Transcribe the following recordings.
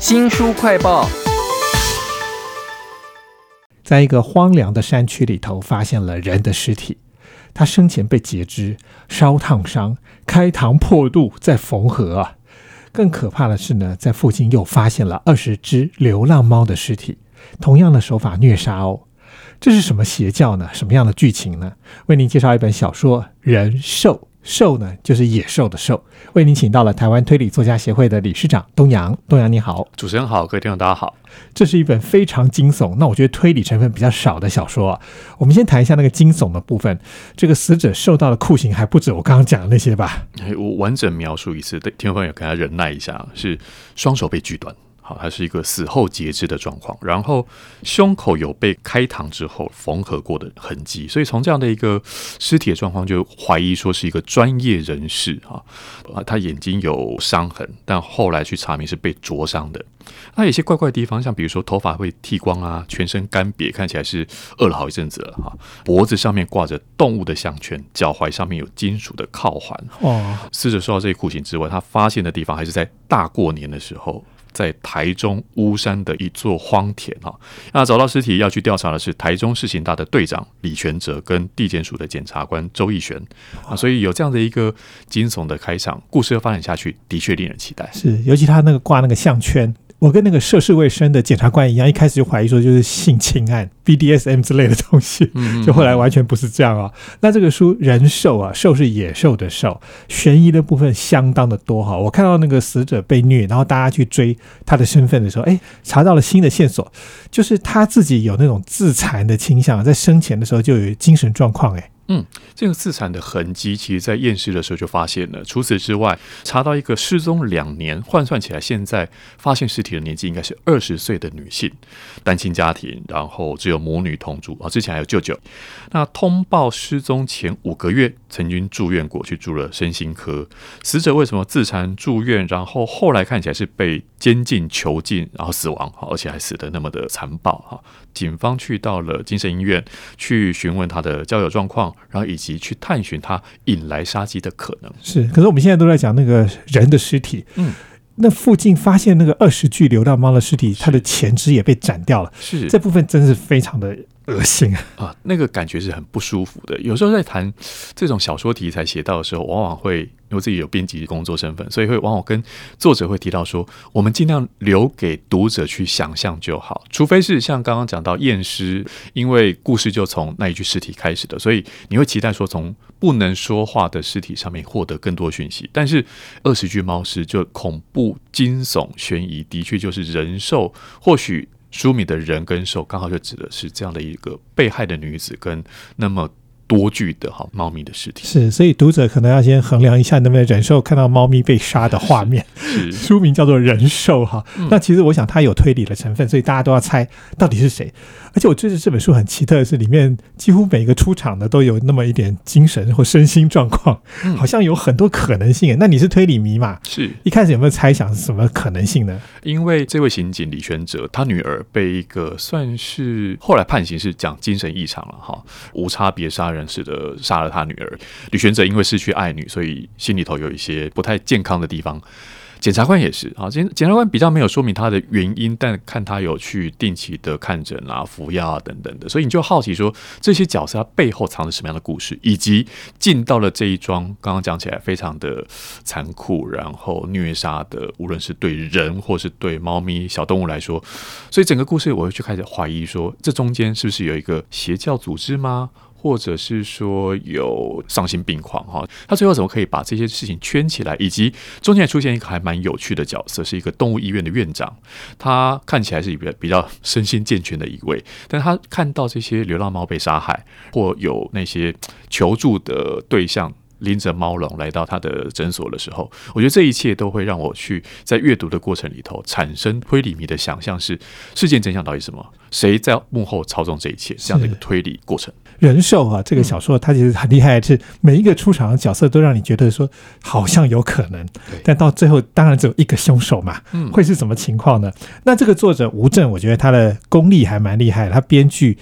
新书快报，在一个荒凉的山区里头，发现了人的尸体。他生前被截肢、烧烫伤、开膛破肚，再缝合啊！更可怕的是呢，在附近又发现了二十只流浪猫的尸体，同样的手法虐杀哦。这是什么邪教呢？什么样的剧情呢？为您介绍一本小说《人兽》。兽呢，就是野兽的兽。为您请到了台湾推理作家协会的理事长东阳。东阳你好，主持人好，各位听众大家好。这是一本非常惊悚，那我觉得推理成分比较少的小说啊。我们先谈一下那个惊悚的部分。这个死者受到的酷刑还不止我刚刚讲的那些吧？我完整描述一次，对听众朋友给他忍耐一下，是双手被锯断。好，它是一个死后截肢的状况，然后胸口有被开膛之后缝合过的痕迹，所以从这样的一个尸体的状况，就怀疑说是一个专业人士啊，啊，他眼睛有伤痕，但后来去查明是被灼伤的。那有些怪怪的地方，像比如说头发会剃光啊，全身干瘪，看起来是饿了好一阵子了哈。脖子上面挂着动物的项圈，脚踝上面有金属的铐环。哦，死者受到这些酷刑之外，他发现的地方还是在大过年的时候。在台中乌山的一座荒田哈，那找到尸体要去调查的是台中市刑大的队长李全哲跟地检署的检察官周义璇啊，所以有这样的一个惊悚的开场，故事要发展下去，的确令人期待。是，尤其他那个挂那个项圈。我跟那个涉世未深的检察官一样，一开始就怀疑说就是性侵案、BDSM 之类的东西，就后来完全不是这样啊。那这个书人兽啊，兽是野兽的兽，悬疑的部分相当的多哈。我看到那个死者被虐，然后大家去追他的身份的时候，哎，查到了新的线索，就是他自己有那种自残的倾向，在生前的时候就有精神状况，哎。嗯，这个自残的痕迹，其实在验尸的时候就发现了。除此之外，查到一个失踪两年，换算起来，现在发现尸体的年纪应该是二十岁的女性，单亲家庭，然后只有母女同住啊，之前还有舅舅。那通报失踪前五个月，曾经住院过去住了身心科。死者为什么自残住院？然后后来看起来是被监禁囚禁，然后死亡，而且还死得那么的残暴哈。警方去到了精神医院，去询问他的交友状况。然后以及去探寻它引来杀机的可能。是，可是我们现在都在讲那个人的尸体，嗯，那附近发现那个二十具流浪猫的尸体，它的前肢也被斩掉了，是。这部分真是非常的恶心啊，那个感觉是很不舒服的。有时候在谈这种小说题材写到的时候，往往会。因为自己有编辑工作身份，所以会往往跟作者会提到说，我们尽量留给读者去想象就好，除非是像刚刚讲到验尸，因为故事就从那一具尸体开始的，所以你会期待说从不能说话的尸体上面获得更多讯息。但是二十具猫尸就恐怖、惊悚、悬疑，的确就是人兽。或许书里的人跟兽刚好就指的是这样的一个被害的女子跟那么。多具的哈猫咪的尸体是，所以读者可能要先衡量一下能不能忍受看到猫咪被杀的画面。是，书名叫做《人兽》哈，那其实我想它有推理的成分，所以大家都要猜到底是谁。而且我觉得这本书很奇特的是，里面几乎每一个出场的都有那么一点精神或身心状况，好像有很多可能性。那你是推理迷嘛？是一开始有没有猜想是什么可能性呢？因为这位刑警李全哲，他女儿被一个算是后来判刑是讲精神异常了哈，无差别杀人似的杀了他女儿。李玄哲因为失去爱女，所以心里头有一些不太健康的地方。检察官也是啊，检检察官比较没有说明他的原因，但看他有去定期的看诊啊、服药啊等等的，所以你就好奇说这些角色他背后藏着什么样的故事，以及进到了这一桩刚刚讲起来非常的残酷，然后虐杀的，无论是对人或是对猫咪小动物来说，所以整个故事我会去开始怀疑说，这中间是不是有一个邪教组织吗？或者是说有丧心病狂哈，他最后怎么可以把这些事情圈起来？以及中间出现一个还蛮有趣的角色，是一个动物医院的院长，他看起来是一个比较身心健全的一位，但他看到这些流浪猫被杀害，或有那些求助的对象。拎着猫笼来到他的诊所的时候，我觉得这一切都会让我去在阅读的过程里头产生推理迷的想象，是事件真相到底什么？谁在幕后操纵这一切？这样的一个推理过程。人兽啊，这个小说它其实很厉害，是每一个出场的角色都让你觉得说好像有可能，但到最后当然只有一个凶手嘛。嗯，会是什么情况呢？那这个作者吴正，我觉得他的功力还蛮厉害，他编剧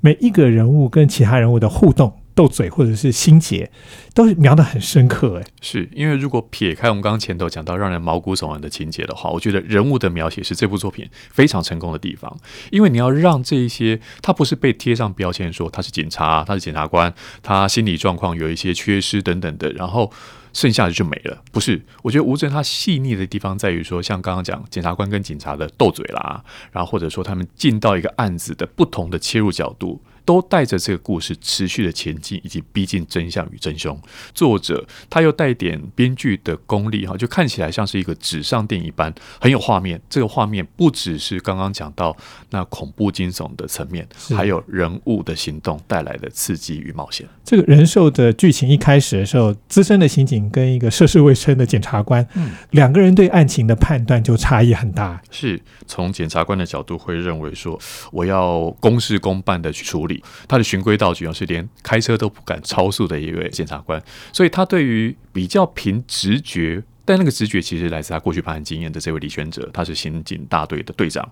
每一个人物跟其他人物的互动。斗嘴或者是心结，都是描得很深刻。哎，是因为如果撇开我们刚刚前头讲到让人毛骨悚然的情节的话，我觉得人物的描写是这部作品非常成功的地方。因为你要让这一些他不是被贴上标签说他是警察，他是检察官，他心理状况有一些缺失等等的，然后。剩下的就没了，不是？我觉得吴镇他细腻的地方在于说，像刚刚讲检察官跟警察的斗嘴啦，然后或者说他们进到一个案子的不同的切入角度。都带着这个故事持续的前进，以及逼近真相与真凶。作者他又带点编剧的功力哈，就看起来像是一个纸上电影一般，很有画面。这个画面不只是刚刚讲到那恐怖惊悚的层面，还有人物的行动带来的刺激与冒险。这个人兽的剧情一开始的时候，资深的刑警跟一个涉世未深的检察官，嗯，两个人对案情的判断就差异很大。是从检察官的角度会认为说，我要公事公办的去处理。他的循规蹈矩，是连开车都不敢超速的一位检察官，所以他对于比较凭直觉。但那个直觉其实来自他过去办案经验的这位李玄哲，他是刑警大队的队长，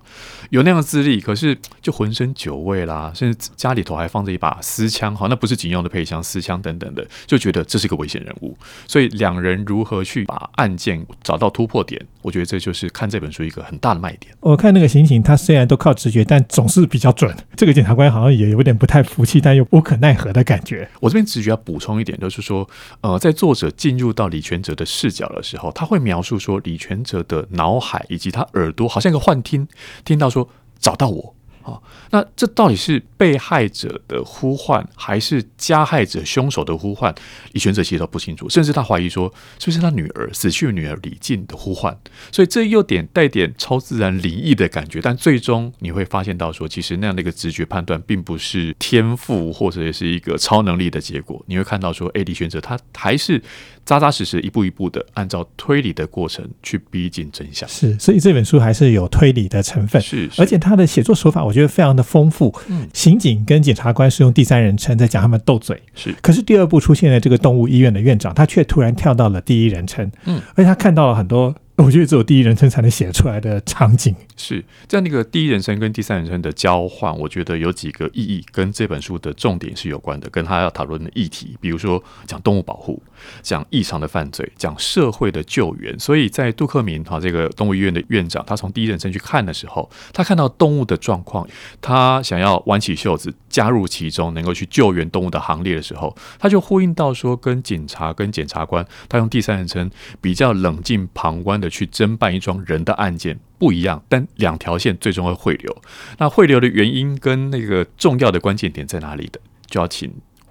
有那样的资历，可是就浑身酒味啦，甚至家里头还放着一把私枪，好，那不是警用的配枪，私枪等等的，就觉得这是个危险人物。所以两人如何去把案件找到突破点，我觉得这就是看这本书一个很大的卖点。我看那个刑警，他虽然都靠直觉，但总是比较准。这个检察官好像也有点不太服气，但又无可奈何的感觉。我这边直觉要补充一点，就是说，呃，在作者进入到李全哲的视角的时候。他会描述说，李全哲的脑海以及他耳朵好像一个幻听，听到说找到我。啊，那这到底是被害者的呼唤，还是加害者凶手的呼唤？李全哲其实都不清楚，甚至他怀疑说，是不是他女儿死去的女儿李静的呼唤？所以这又点带点超自然灵异的感觉。但最终你会发现到说，其实那样的一个直觉判断，并不是天赋或者是一个超能力的结果。你会看到说，哎，李全哲他还是扎扎实实一步一步的按照推理的过程去逼近真相。是，所以这本书还是有推理的成分。是，而且他的写作手法。我觉得非常的丰富。嗯，刑警跟检察官是用第三人称在讲他们斗嘴。是，可是第二部出现的这个动物医院的院长，他却突然跳到了第一人称。嗯，而且他看到了很多。我觉得只有第一人称才能写出来的场景是这样。那个第一人称跟第三人称的交换，我觉得有几个意义跟这本书的重点是有关的，跟他要讨论的议题，比如说讲动物保护、讲异常的犯罪、讲社会的救援。所以在杜克明哈这个动物医院的院长，他从第一人称去看的时候，他看到动物的状况，他想要挽起袖子加入其中，能够去救援动物的行列的时候，他就呼应到说，跟警察跟检察官，他用第三人称比较冷静旁观的。去侦办一桩人的案件不一样，但两条线最终会汇流。那汇流的原因跟那个重要的关键点在哪里的，就要请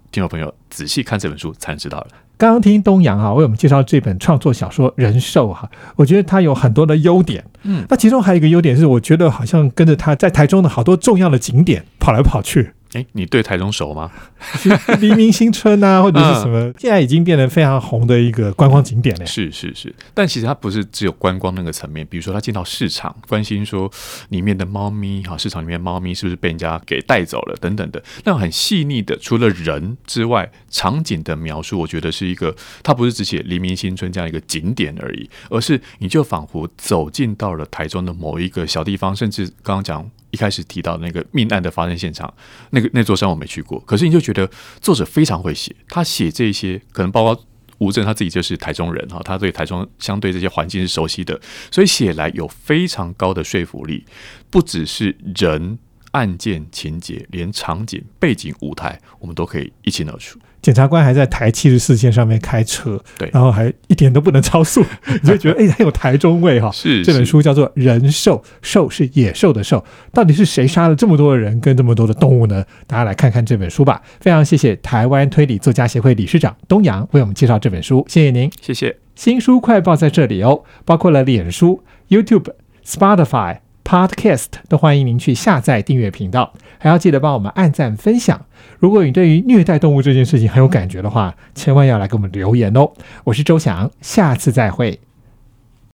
听众朋友仔细看这本书才能知道了。刚刚听东阳哈为我们介绍这本创作小说《人兽》哈，我觉得它有很多的优点。嗯，那其中还有一个优点是，我觉得好像跟着他在台中的好多重要的景点跑来跑去。哎，你对台中熟吗？黎明新村啊，或者是什么，现在已经变得非常红的一个观光景点了。是是是，但其实它不是只有观光那个层面。比如说，他进到市场，关心说里面的猫咪哈，市场里面猫咪是不是被人家给带走了等等的，那种很细腻的，除了人之外，场景的描述，我觉得是一个，它不是只写黎明新村这样一个景点而已，而是你就仿佛走进到了台中的某一个小地方，甚至刚刚讲。一开始提到那个命案的发生现场，那个那座山我没去过，可是你就觉得作者非常会写，他写这些可能包括吴镇他自己就是台中人哈，他对台中相对这些环境是熟悉的，所以写来有非常高的说服力，不只是人。案件情节，连场景、背景、舞台，我们都可以一清二楚。检察官还在台七十四线上面开车，对，然后还一点都不能超速，你就觉得哎，很有台中味哈。是这本书叫做《人兽》，兽是野兽的兽，到底是谁杀了这么多的人跟这么多的动物呢？大家来看看这本书吧。非常谢谢台湾推理作家协会理事长东阳为我们介绍这本书，谢谢您，谢谢。新书快报在这里哦，包括了脸书、YouTube、Spotify。Podcast 都欢迎您去下载订阅频道，还要记得帮我们按赞分享。如果你对于虐待动物这件事情很有感觉的话，千万要来给我们留言哦。我是周翔，下次再会。